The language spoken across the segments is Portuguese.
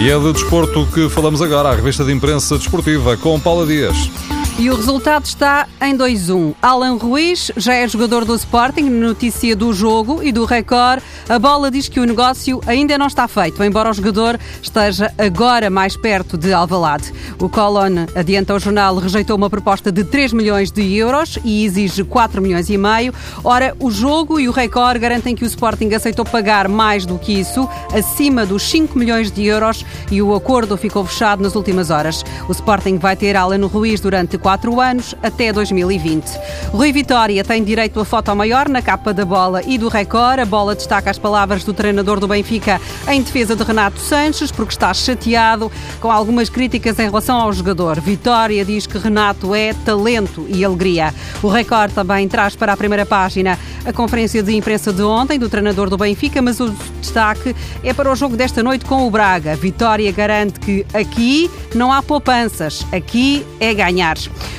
E é de desporto que falamos agora, a revista de imprensa desportiva, com Paula Dias. E o resultado está em 2-1. Alan Ruiz já é jogador do Sporting, notícia do jogo e do Record. A bola diz que o negócio ainda não está feito, embora o jogador esteja agora mais perto de Alvalade. O Colon, adianta ao jornal, rejeitou uma proposta de 3 milhões de euros e exige 4 milhões e meio. Ora, o jogo e o Record garantem que o Sporting aceitou pagar mais do que isso, acima dos 5 milhões de euros, e o acordo ficou fechado nas últimas horas. O Sporting vai ter Alan Ruiz durante 4 quatro anos até 2020. Rui Vitória tem direito a foto maior na capa da bola e do Record. A bola destaca as palavras do treinador do Benfica em defesa de Renato Sanches, porque está chateado com algumas críticas em relação ao jogador. Vitória diz que Renato é talento e alegria. O Record também traz para a primeira página a conferência de imprensa de ontem do treinador do Benfica, mas o destaque é para o jogo desta noite com o Braga. Vitória garante que aqui não há poupanças, aqui é ganhar.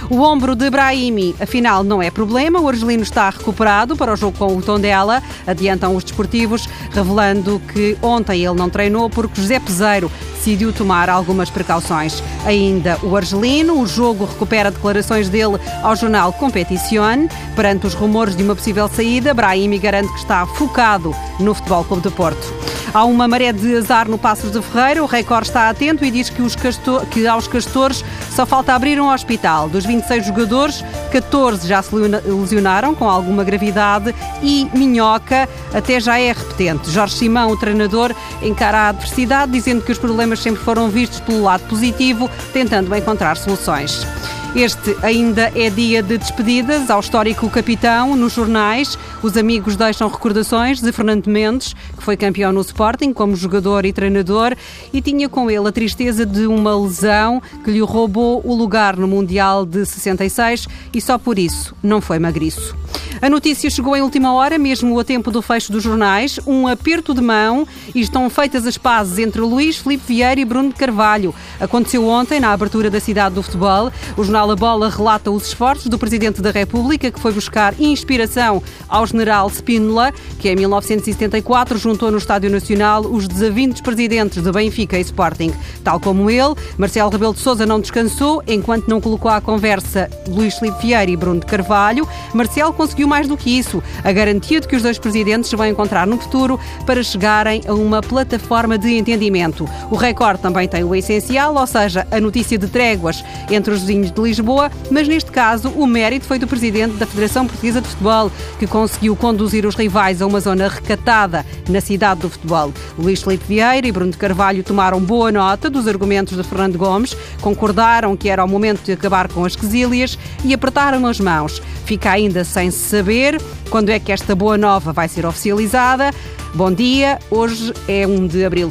O ombro de Brahimi, afinal, não é problema. O argelino está recuperado para o jogo com o Tondela, adiantam os desportivos, revelando que ontem ele não treinou porque José Peseiro decidiu tomar algumas precauções. Ainda o argelino, o jogo recupera declarações dele ao jornal Competizione. Perante os rumores de uma possível saída, Brahimi garante que está focado no Futebol Clube de Porto. Há uma maré de azar no Passos de Ferreira. O Record está atento e diz que, os castor, que aos castores só falta abrir um hospital. Dos 26 jogadores, 14 já se lesionaram com alguma gravidade e Minhoca até já é repetente. Jorge Simão, o treinador, encara a adversidade, dizendo que os problemas sempre foram vistos pelo lado positivo, tentando encontrar soluções. Este ainda é dia de despedidas ao histórico capitão nos jornais. Os amigos deixam recordações de Fernando Mendes, que foi campeão no Sporting como jogador e treinador e tinha com ele a tristeza de uma lesão que lhe roubou o lugar no Mundial de 66 e só por isso não foi magriço. A notícia chegou em última hora, mesmo a tempo do fecho dos jornais, um aperto de mão e estão feitas as pazes entre Luís Filipe Vieira e Bruno de Carvalho. Aconteceu ontem, na abertura da cidade do futebol. O jornal A Bola relata os esforços do Presidente da República, que foi buscar inspiração ao general Spínola, que em 1974 juntou no Estádio Nacional os desavindos presidentes de Benfica e Sporting. Tal como ele, Marcelo Rebelo de Sousa não descansou enquanto não colocou à conversa Luís Filipe Vieira e Bruno de Carvalho. Marcelo conseguiu mais do que isso, a garantia de que os dois presidentes se vão encontrar no futuro para chegarem a uma plataforma de entendimento. O Record também tem o essencial, ou seja, a notícia de tréguas entre os vizinhos de Lisboa, mas neste caso o mérito foi do presidente da Federação Portuguesa de Futebol, que conseguiu conduzir os rivais a uma zona recatada na cidade do futebol. Luís Felipe Vieira e Bruno Carvalho tomaram boa nota dos argumentos de Fernando Gomes, concordaram que era o momento de acabar com as quesílias e apertaram as mãos. Fica ainda sem saber quando é que esta boa nova vai ser oficializada. Bom dia, hoje é 1 de abril.